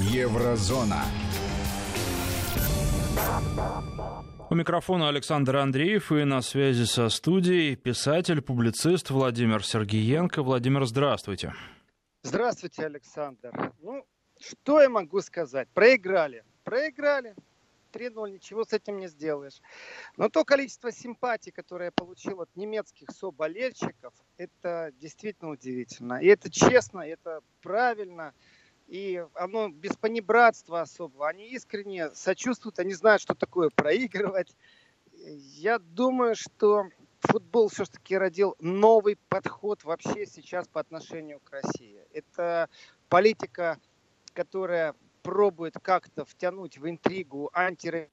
Еврозона. У микрофона Александр Андреев и на связи со студией писатель, публицист Владимир Сергеенко. Владимир, здравствуйте. Здравствуйте, Александр. Ну, что я могу сказать? Проиграли. Проиграли. 3-0, ничего с этим не сделаешь. Но то количество симпатий, которое я получил от немецких соболельщиков, это действительно удивительно. И это честно, это правильно. И оно без понебратства особо. Они искренне сочувствуют, они знают, что такое проигрывать. Я думаю, что футбол все-таки родил новый подход вообще сейчас по отношению к России. Это политика, которая пробует как-то втянуть в интригу анти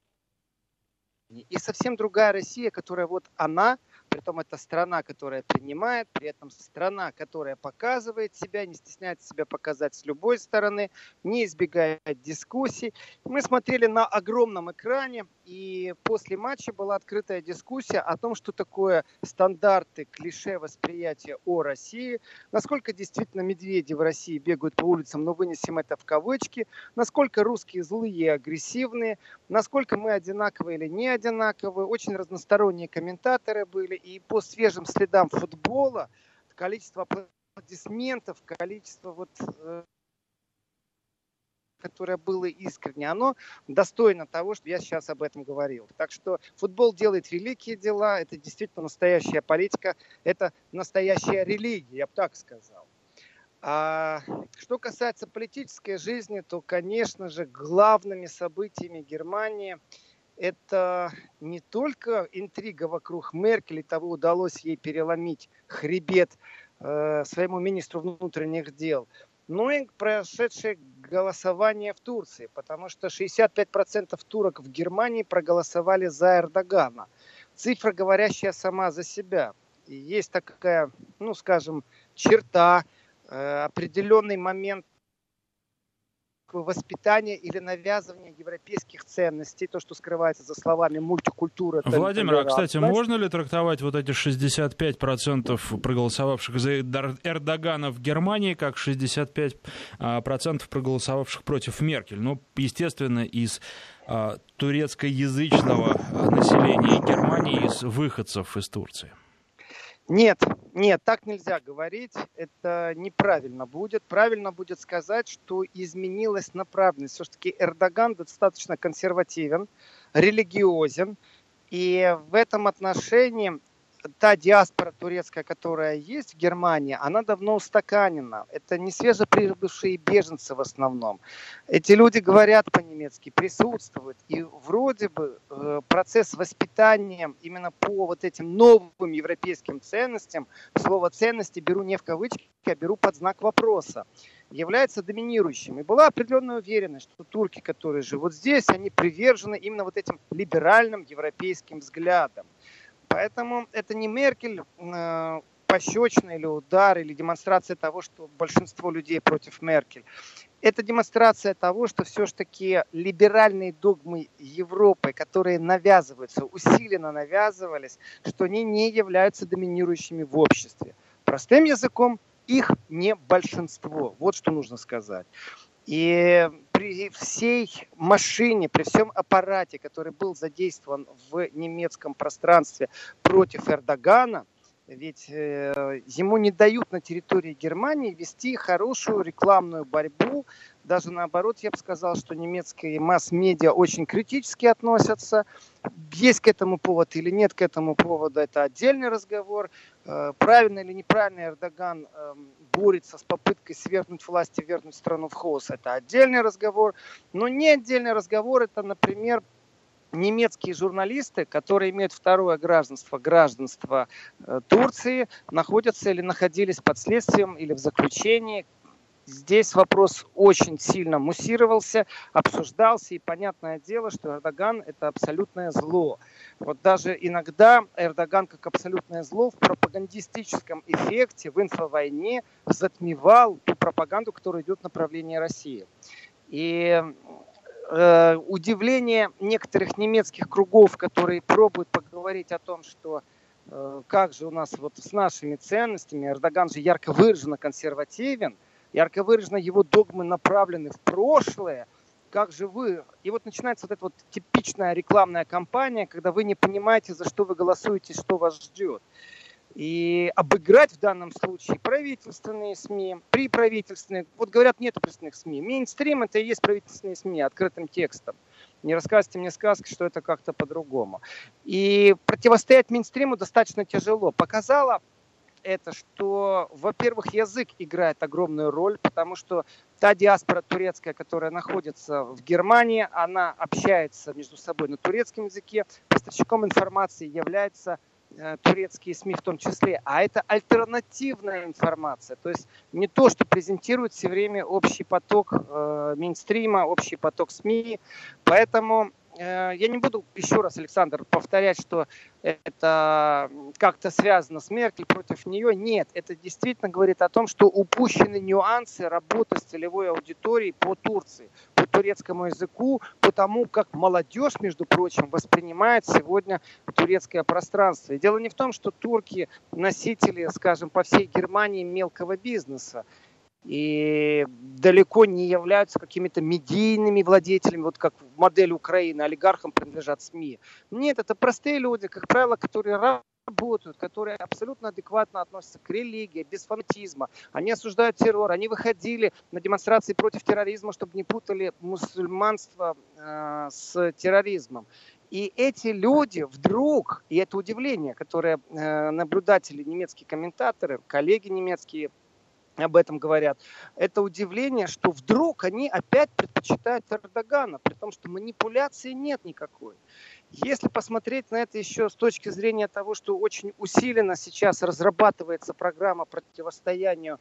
и совсем другая Россия, которая вот она Притом это страна, которая принимает, при этом страна, которая показывает себя, не стесняется себя показать с любой стороны, не избегает дискуссий. Мы смотрели на огромном экране, и после матча была открытая дискуссия о том, что такое стандарты, клише восприятия о России, насколько действительно медведи в России бегают по улицам, но вынесем это в кавычки, насколько русские злые и агрессивные, насколько мы одинаковые или не одинаковые. Очень разносторонние комментаторы были, и по свежим следам футбола количество аплодисментов, количество вот э, которое было искренне, оно достойно того, что я сейчас об этом говорил. Так что футбол делает великие дела, это действительно настоящая политика, это настоящая религия, я бы так сказал. А что касается политической жизни, то, конечно же, главными событиями Германии – это не только интрига вокруг Меркель и того, удалось ей переломить хребет э, своему министру внутренних дел, но и прошедшее голосование в Турции, потому что 65% турок в Германии проголосовали за Эрдогана. Цифра, говорящая сама за себя. И есть такая, ну, скажем, черта, э, определенный момент воспитания или навязывания европейских ценностей, то, что скрывается за словами мультикультура. Владимир, а, кстати, можно ли трактовать вот эти 65% проголосовавших за Эрдогана в Германии как 65% а, проголосовавших против Меркель? Ну, естественно, из а, турецкоязычного населения Германии, из выходцев из Турции. Нет, нет, так нельзя говорить. Это неправильно будет. Правильно будет сказать, что изменилась направленность. Все-таки Эрдоган достаточно консервативен, религиозен. И в этом отношении та диаспора турецкая, которая есть в Германии, она давно устаканена. Это не свежеприбывшие беженцы в основном. Эти люди говорят по-немецки, присутствуют. И вроде бы э, процесс воспитания именно по вот этим новым европейским ценностям, слово ценности беру не в кавычки, а беру под знак вопроса является доминирующим. И была определенная уверенность, что турки, которые живут здесь, они привержены именно вот этим либеральным европейским взглядам. Поэтому это не Меркель э, пощечина или удар, или демонстрация того, что большинство людей против Меркель. Это демонстрация того, что все-таки либеральные догмы Европы, которые навязываются, усиленно навязывались, что они не являются доминирующими в обществе. Простым языком, их не большинство. Вот что нужно сказать. И при всей машине, при всем аппарате, который был задействован в немецком пространстве против Эрдогана, ведь э, ему не дают на территории Германии вести хорошую рекламную борьбу. Даже наоборот, я бы сказал, что немецкие масс-медиа очень критически относятся. Есть к этому повод или нет к этому поводу, это отдельный разговор. Э, правильно или неправильно Эрдоган э, борется с попыткой свергнуть власть и вернуть страну в хаос, это отдельный разговор. Но не отдельный разговор, это, например, немецкие журналисты, которые имеют второе гражданство, гражданство э, Турции, находятся или находились под следствием или в заключении. Здесь вопрос очень сильно муссировался, обсуждался, и понятное дело, что Эрдоган – это абсолютное зло. Вот даже иногда Эрдоган как абсолютное зло в пропагандистическом эффекте, в инфовойне затмевал ту пропаганду, которая идет в направлении России. И э, удивление некоторых немецких кругов, которые пробуют поговорить о том, что э, как же у нас вот с нашими ценностями, Эрдоган же ярко выраженно консервативен, ярко выражено его догмы направлены в прошлое, как же вы... И вот начинается вот эта вот типичная рекламная кампания, когда вы не понимаете, за что вы голосуете, что вас ждет. И обыграть в данном случае правительственные СМИ, при правительственных, вот говорят, нет правительственных СМИ. Мейнстрим это и есть правительственные СМИ открытым текстом. Не рассказывайте мне сказки, что это как-то по-другому. И противостоять мейнстриму достаточно тяжело. Показала это, что, во-первых, язык играет огромную роль, потому что та диаспора турецкая, которая находится в Германии, она общается между собой на турецком языке. Поставщиком информации является турецкие СМИ в том числе, а это альтернативная информация. То есть не то, что презентирует все время общий поток э, мейнстрима, общий поток СМИ. Поэтому Э, я не буду еще раз, Александр, повторять, что это как-то связано с Меркель против нее. Нет, это действительно говорит о том, что упущены нюансы работы с целевой аудиторией по Турции, турецкому языку, по тому, как молодежь, между прочим, воспринимает сегодня турецкое пространство. И дело не в том, что турки носители, скажем, по всей Германии мелкого бизнеса и далеко не являются какими-то медийными владельцами, вот как модель Украины, олигархам принадлежат СМИ. Нет, это простые люди, как правило, которые работают, которые абсолютно адекватно относятся к религии, без фанатизма. Они осуждают террор, они выходили на демонстрации против терроризма, чтобы не путали мусульманство э, с терроризмом. И эти люди вдруг, и это удивление, которое э, наблюдатели, немецкие комментаторы, коллеги немецкие об этом говорят, это удивление, что вдруг они опять предпочитают Эрдогана, при том, что манипуляции нет никакой. Если посмотреть на это еще с точки зрения того, что очень усиленно сейчас разрабатывается программа противостояния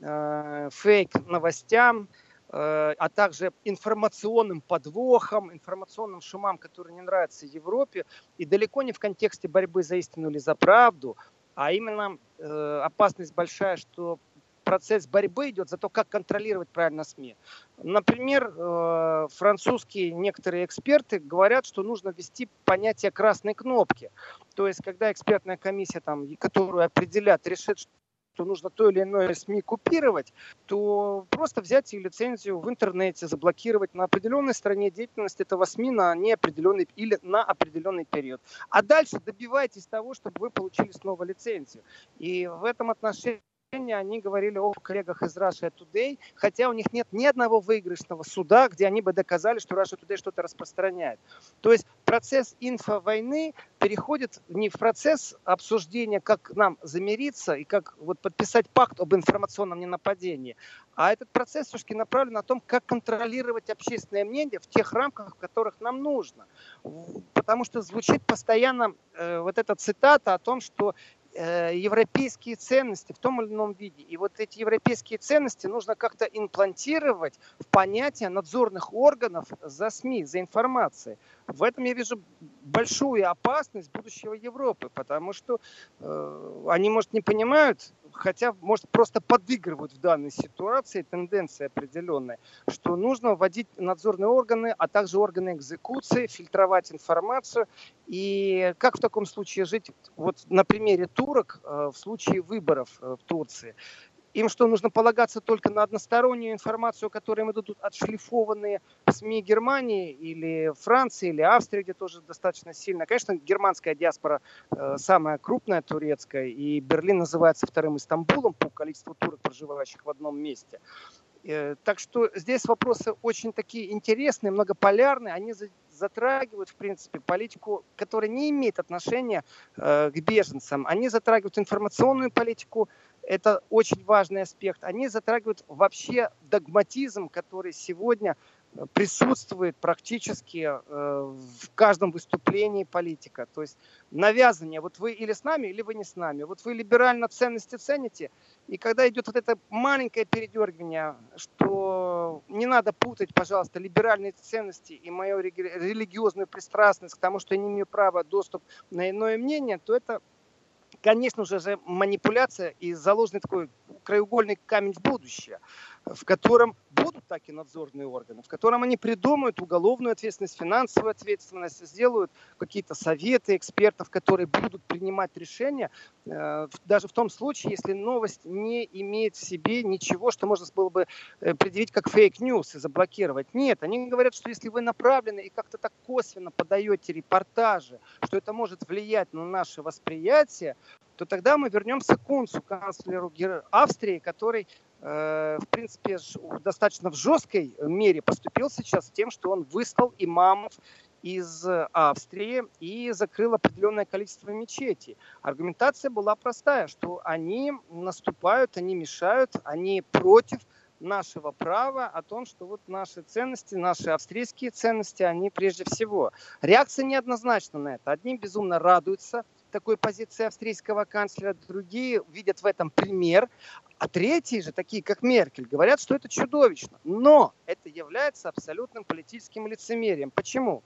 э, фейк-новостям, э, а также информационным подвохам, информационным шумам, которые не нравятся Европе, и далеко не в контексте борьбы за истину или за правду, а именно э, опасность большая, что процесс борьбы идет за то, как контролировать правильно СМИ. Например, э, французские некоторые эксперты говорят, что нужно ввести понятие красной кнопки. То есть, когда экспертная комиссия, там, которую определят, решит, что нужно то или иное СМИ купировать, то просто взять ее лицензию в интернете, заблокировать на определенной стороне деятельности этого СМИ на неопределенный или на определенный период. А дальше добивайтесь того, чтобы вы получили снова лицензию. И в этом отношении они говорили о коллегах из Russia Today, хотя у них нет ни одного выигрышного суда, где они бы доказали, что Russia Today что-то распространяет. То есть процесс инфовойны переходит не в процесс обсуждения, как нам замириться и как вот подписать пакт об информационном ненападении, а этот процесс все-таки направлен на том, как контролировать общественное мнение в тех рамках, в которых нам нужно. Потому что звучит постоянно э, вот эта цитата о том, что европейские ценности в том или ином виде. И вот эти европейские ценности нужно как-то имплантировать в понятие надзорных органов за СМИ, за информацией. В этом я вижу большую опасность будущего Европы, потому что э, они, может, не понимают, хотя, может, просто подыгрывают в данной ситуации, тенденция определенная, что нужно вводить надзорные органы, а также органы экзекуции, фильтровать информацию. И как в таком случае жить? Вот на примере турок э, в случае выборов э, в Турции. Им что, нужно полагаться только на одностороннюю информацию, которой им идут отшлифованные СМИ Германии или Франции или Австрии, где тоже достаточно сильно. Конечно, германская диаспора э, самая крупная турецкая, и Берлин называется вторым Истамбулом по количеству турок, проживающих в одном месте. Э, так что здесь вопросы очень такие интересные, многополярные. Они затрагивают, в принципе, политику, которая не имеет отношения э, к беженцам. Они затрагивают информационную политику, это очень важный аспект. Они затрагивают вообще догматизм, который сегодня присутствует практически э, в каждом выступлении политика. То есть навязывание, вот вы или с нами, или вы не с нами. Вот вы либерально ценности цените, и когда идет вот это маленькое передергивание, что не надо путать, пожалуйста, либеральные ценности и мою религиозную пристрастность к тому, что я не имею права доступ на иное мнение, то это конечно же, манипуляция и заложенный такой краеугольный камень в будущее, в котором будут так и надзорные органы, в котором они придумают уголовную ответственность, финансовую ответственность, сделают какие-то советы экспертов, которые будут принимать решения, э, даже в том случае, если новость не имеет в себе ничего, что можно было бы э, предъявить как fake news и заблокировать. Нет, они говорят, что если вы направлены и как-то так косвенно подаете репортажи, что это может влиять на наше восприятие, то тогда мы вернемся к Курцу, канцлеру Австрии, который Э, в принципе, достаточно в жесткой мере поступил сейчас тем, что он выслал имамов из Австрии и закрыл определенное количество мечетей. Аргументация была простая, что они наступают, они мешают, они против нашего права о том, что вот наши ценности, наши австрийские ценности, они прежде всего. Реакция неоднозначна на это. Одни безумно радуются такой позиции австрийского канцлера, другие видят в этом пример, а третьи же, такие как Меркель, говорят, что это чудовищно. Но это является абсолютным политическим лицемерием. Почему?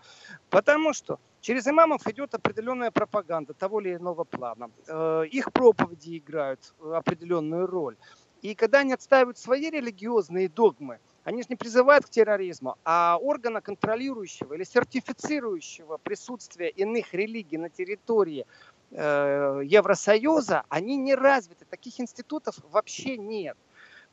Потому что через имамов идет определенная пропаганда того или иного плана. Э, их проповеди играют определенную роль. И когда они отстаивают свои религиозные догмы, они же не призывают к терроризму, а органа контролирующего или сертифицирующего присутствие иных религий на территории Э, Евросоюза, они не развиты. Таких институтов вообще нет.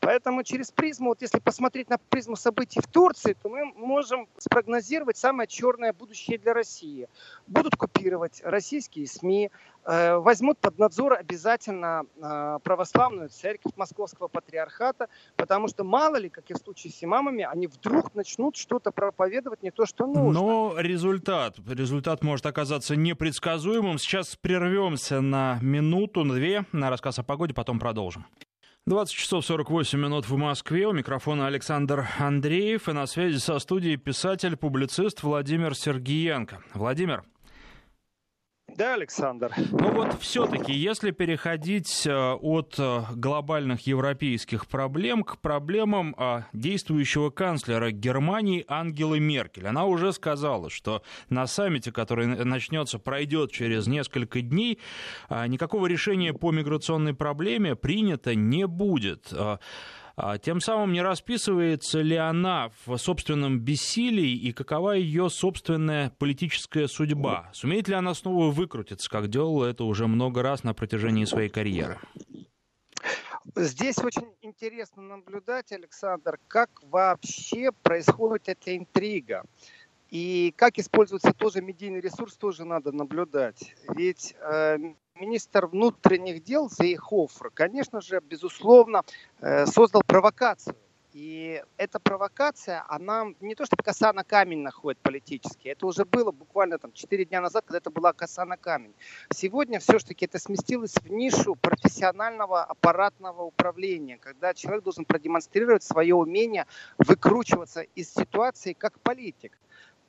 Поэтому через призму, вот если посмотреть на призму событий в Турции, то мы можем спрогнозировать самое черное будущее для России. Будут купировать российские СМИ, э, возьмут под надзор обязательно э, православную церковь Московского патриархата, потому что мало ли, как и в случае с имамами, они вдруг начнут что-то проповедовать не то, что нужно. Но результат, результат может оказаться непредсказуемым. Сейчас прервемся на минуту, на две, на рассказ о погоде, потом продолжим. 20 часов 48 минут в Москве. У микрофона Александр Андреев. И на связи со студией писатель-публицист Владимир Сергиенко. Владимир, да, Александр. Ну вот все-таки, если переходить э, от э, глобальных европейских проблем к проблемам э, действующего канцлера Германии Ангелы Меркель. Она уже сказала, что на саммите, который начнется, пройдет через несколько дней, никакого решения по миграционной проблеме принято не будет. А тем самым не расписывается ли она в собственном бессилии и какова ее собственная политическая судьба? Сумеет ли она снова выкрутиться, как делала это уже много раз на протяжении своей карьеры? Здесь очень интересно наблюдать, Александр, как вообще происходит эта интрига. И как используется тоже медийный ресурс, тоже надо наблюдать. Ведь э, министр внутренних дел Зейхофер, конечно же, безусловно, э, создал провокацию. И эта провокация, она не то чтобы коса на камень находит политически, это уже было буквально там 4 дня назад, когда это была коса на камень. Сегодня все-таки это сместилось в нишу профессионального аппаратного управления, когда человек должен продемонстрировать свое умение выкручиваться из ситуации как политик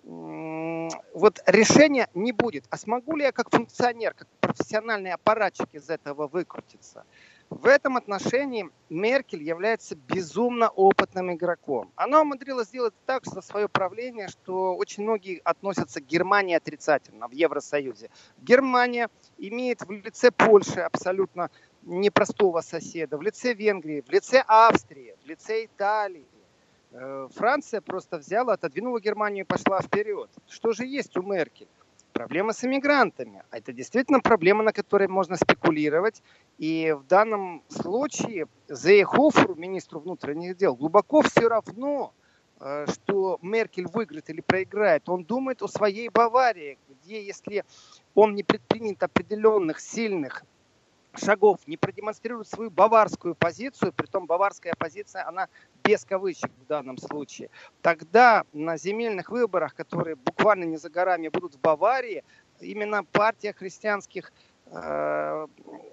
вот решения не будет. А смогу ли я как функционер, как профессиональный аппаратчик из этого выкрутиться? В этом отношении Меркель является безумно опытным игроком. Она умудрилась сделать так за свое правление, что очень многие относятся к Германии отрицательно в Евросоюзе. Германия имеет в лице Польши абсолютно непростого соседа, в лице Венгрии, в лице Австрии, в лице Италии, Франция просто взяла, отодвинула Германию и пошла вперед. Что же есть у Меркель? Проблема с иммигрантами. Это действительно проблема, на которой можно спекулировать. И в данном случае Зейхоферу, министру внутренних дел, глубоко все равно, э, что Меркель выиграет или проиграет. Он думает о своей Баварии, где если он не предпринят определенных сильных шагов, не продемонстрирует свою баварскую позицию, при том баварская позиция, она без кавычек в данном случае, тогда на земельных выборах, которые буквально не за горами будут в Баварии, именно партия христианских э,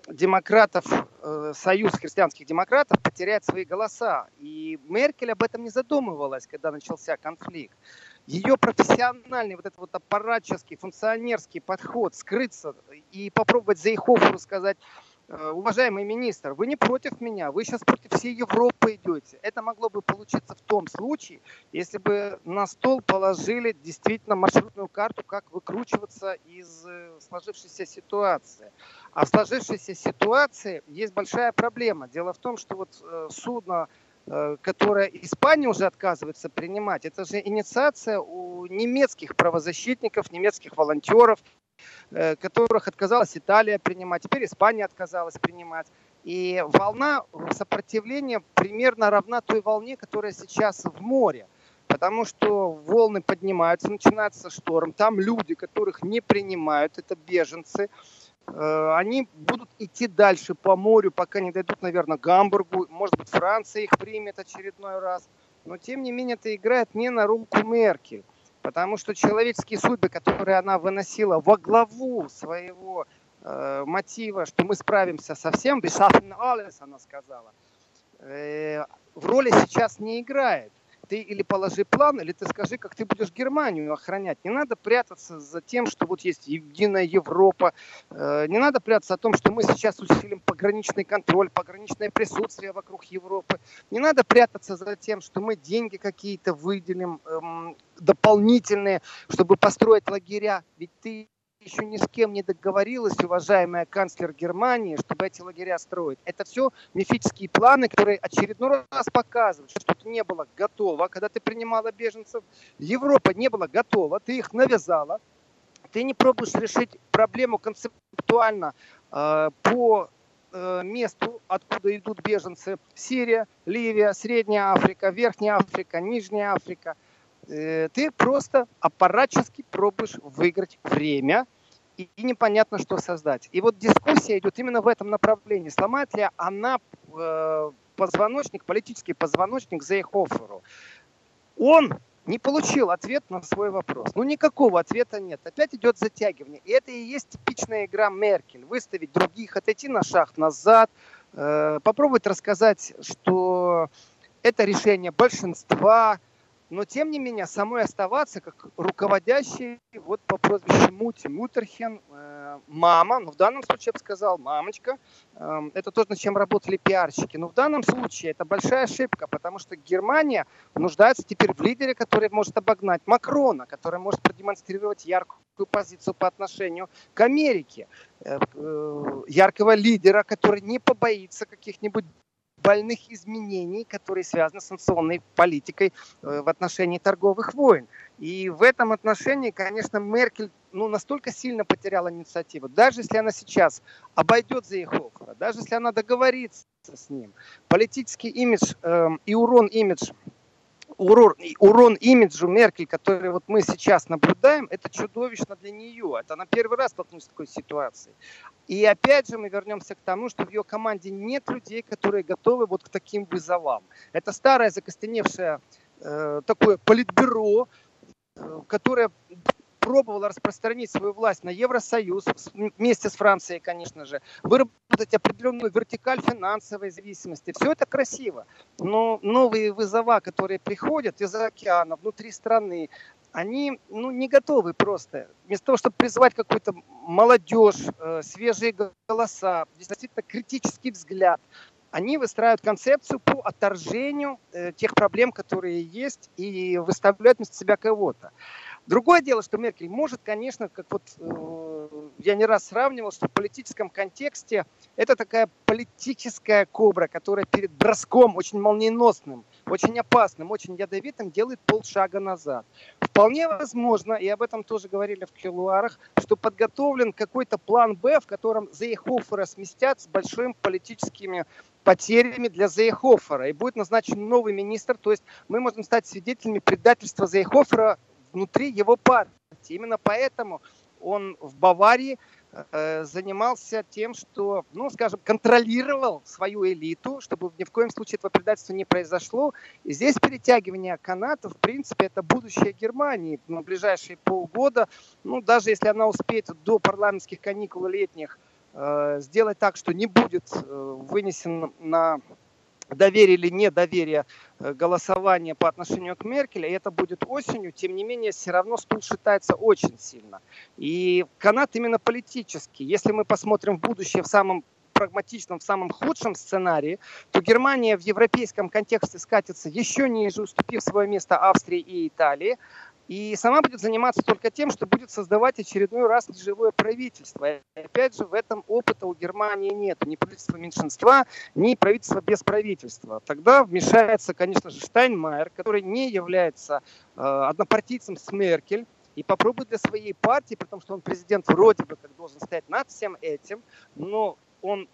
демократов, э, союз христианских демократов потеряет свои голоса. И Меркель об этом не задумывалась, когда начался конфликт. Ее профессиональный вот этот вот аппаратческий, функционерский подход, скрыться и попробовать Зейхоферу сказать, Э, уважаемый министр, вы не против меня, вы сейчас против всей Европы идете. Это могло бы получиться в том случае, если бы на стол положили действительно маршрутную карту, как выкручиваться из э, сложившейся ситуации. А в сложившейся ситуации есть большая проблема. Дело в том, что вот э, судно э, которое Испания уже отказывается принимать, это же инициация у немецких правозащитников, немецких волонтеров, которых отказалась Италия принимать, теперь Испания отказалась принимать. И волна сопротивления примерно равна той волне, которая сейчас в море. Потому что волны поднимаются, начинается шторм. Там люди, которых не принимают, это беженцы. Э, они будут идти дальше по морю, пока не дойдут, наверное, Гамбургу. Может быть, Франция их примет очередной раз. Но, тем не менее, это играет не на руку Меркель. Потому что человеческие судьбы, которые она выносила во главу своего э, мотива, что мы справимся со всем, alles, она сказала, э, в роли сейчас не играет ты или положи план, или ты скажи, как ты будешь Германию охранять. Не надо прятаться за тем, что вот есть единая Европа. Э, не надо прятаться о том, что мы сейчас усилим пограничный контроль, пограничное присутствие вокруг Европы. Не надо прятаться за тем, что мы деньги какие-то выделим эм, дополнительные, чтобы построить лагеря. Ведь ты еще ни с кем не договорилась, уважаемая канцлер Германии, чтобы эти лагеря строить. Это все мифические планы, которые очередной раз показывают, что что-то не было готово. Когда ты принимала беженцев, Европа не была готова, ты их навязала. Ты не пробуешь решить проблему концептуально э, по э, месту, откуда идут беженцы. Сирия, Ливия, Средняя Африка, Верхняя Африка, Нижняя Африка – ты просто аппаратчески пробуешь выиграть время, и, и непонятно, что создать. И вот дискуссия идет именно в этом направлении. Сломает ли она э, позвоночник, политический позвоночник Зейхоферу? Он не получил ответ на свой вопрос. Ну, никакого ответа нет. Опять идет затягивание. И это и есть типичная игра Меркель. Выставить других, отойти на шаг назад, э, попробовать рассказать, что это решение большинства, но тем не менее самой оставаться как руководящий вот по прозвищу Мути Мутерхен, э, мама, ну в данном случае я бы сказал мамочка, э, это то, над чем работали пиарщики, но в данном случае это большая ошибка, потому что Германия нуждается теперь в лидере, который может обогнать Макрона, который может продемонстрировать яркую позицию по отношению к Америке, э, э яркого лидера, который не побоится каких-нибудь больных изменений, которые связаны с санкционной политикой э, в отношении торговых войн. И в этом отношении, конечно, Меркель ну, настолько сильно потеряла инициативу. Даже если она сейчас обойдет Зейхофера, даже если она договорится с ним, политический имидж э, и урон имидж урон, урон имиджу Меркель, который вот мы сейчас наблюдаем, это чудовищно для нее. Это она первый раз столкнулась с такой ситуацией. И опять же мы вернемся к тому, что в ее команде нет людей, которые готовы вот к таким вызовам. Это старое закостеневшее э, такое политбюро, э, которое пробовала распространить свою власть на Евросоюз вместе с Францией, конечно же, выработать определенную вертикаль финансовой зависимости. Все это красиво, но новые вызова, которые приходят из океана, внутри страны, они ну, не готовы просто. Вместо того, чтобы призвать какую-то молодежь, э, свежие голоса, действительно критический взгляд, они выстраивают концепцию по отторжению э, тех проблем, которые есть, и выставляют вместо себя кого-то. Другое дело, что Меркель может, конечно, как вот э, я не раз сравнивал, что в политическом контексте это такая политическая кобра, которая перед броском очень молниеносным, очень опасным, очень ядовитым делает полшага назад. Вполне возможно, и об этом тоже говорили в Келуарах, что подготовлен какой-то план Б, в котором Зейхофера сместят с большими политическими потерями для Зейхофера. И будет назначен новый министр. То есть мы можем стать свидетелями предательства Зейхофера внутри его партии. Именно поэтому он в Баварии э, занимался тем, что, ну, скажем, контролировал свою элиту, чтобы ни в коем случае этого предательства не произошло. И здесь перетягивание каната, в принципе, это будущее Германии на ближайшие полгода. Ну, даже если она успеет до парламентских каникул летних э, сделать так, что не будет э, вынесен на доверие или недоверие э, голосования по отношению к Меркель, и это будет осенью, тем не менее, все равно стул шатается очень сильно. И канат именно политический. Если мы посмотрим в будущее в самом прагматичном, в самом худшем сценарии, то Германия в европейском контексте скатится еще ниже, уступив свое место Австрии и Италии. И сама будет заниматься только тем, что будет создавать очередной раз неживое правительство. И опять же, в этом опыта у Германии нет. Ни правительства меньшинства, ни правительства без правительства. Тогда вмешается, конечно же, Штайнмайер, который не является э, однопартийцем с Меркель, и попробует для своей партии, потому что он президент вроде бы как должен стоять над всем этим, но он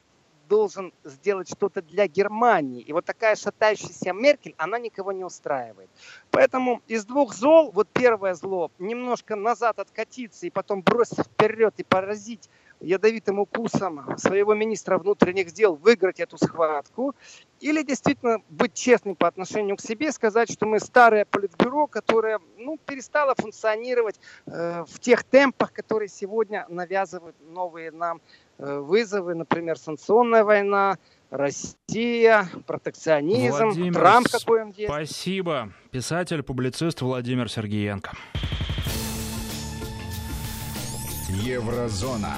должен сделать что-то для Германии. И вот такая шатающаяся Меркель, она никого не устраивает. Поэтому из двух зол, вот первое зло, немножко назад откатиться и потом бросить вперед и поразить ядовитым укусом своего министра внутренних дел выиграть эту схватку, или действительно быть честным по отношению к себе, сказать, что мы старое политбюро, которое ну, перестало функционировать э, в тех темпах, которые сегодня навязывают новые нам вызовы, например, санкционная война, Россия, протекционизм, Владимир, Трамп какой он есть. Спасибо. Писатель, публицист Владимир Сергеенко. Еврозона.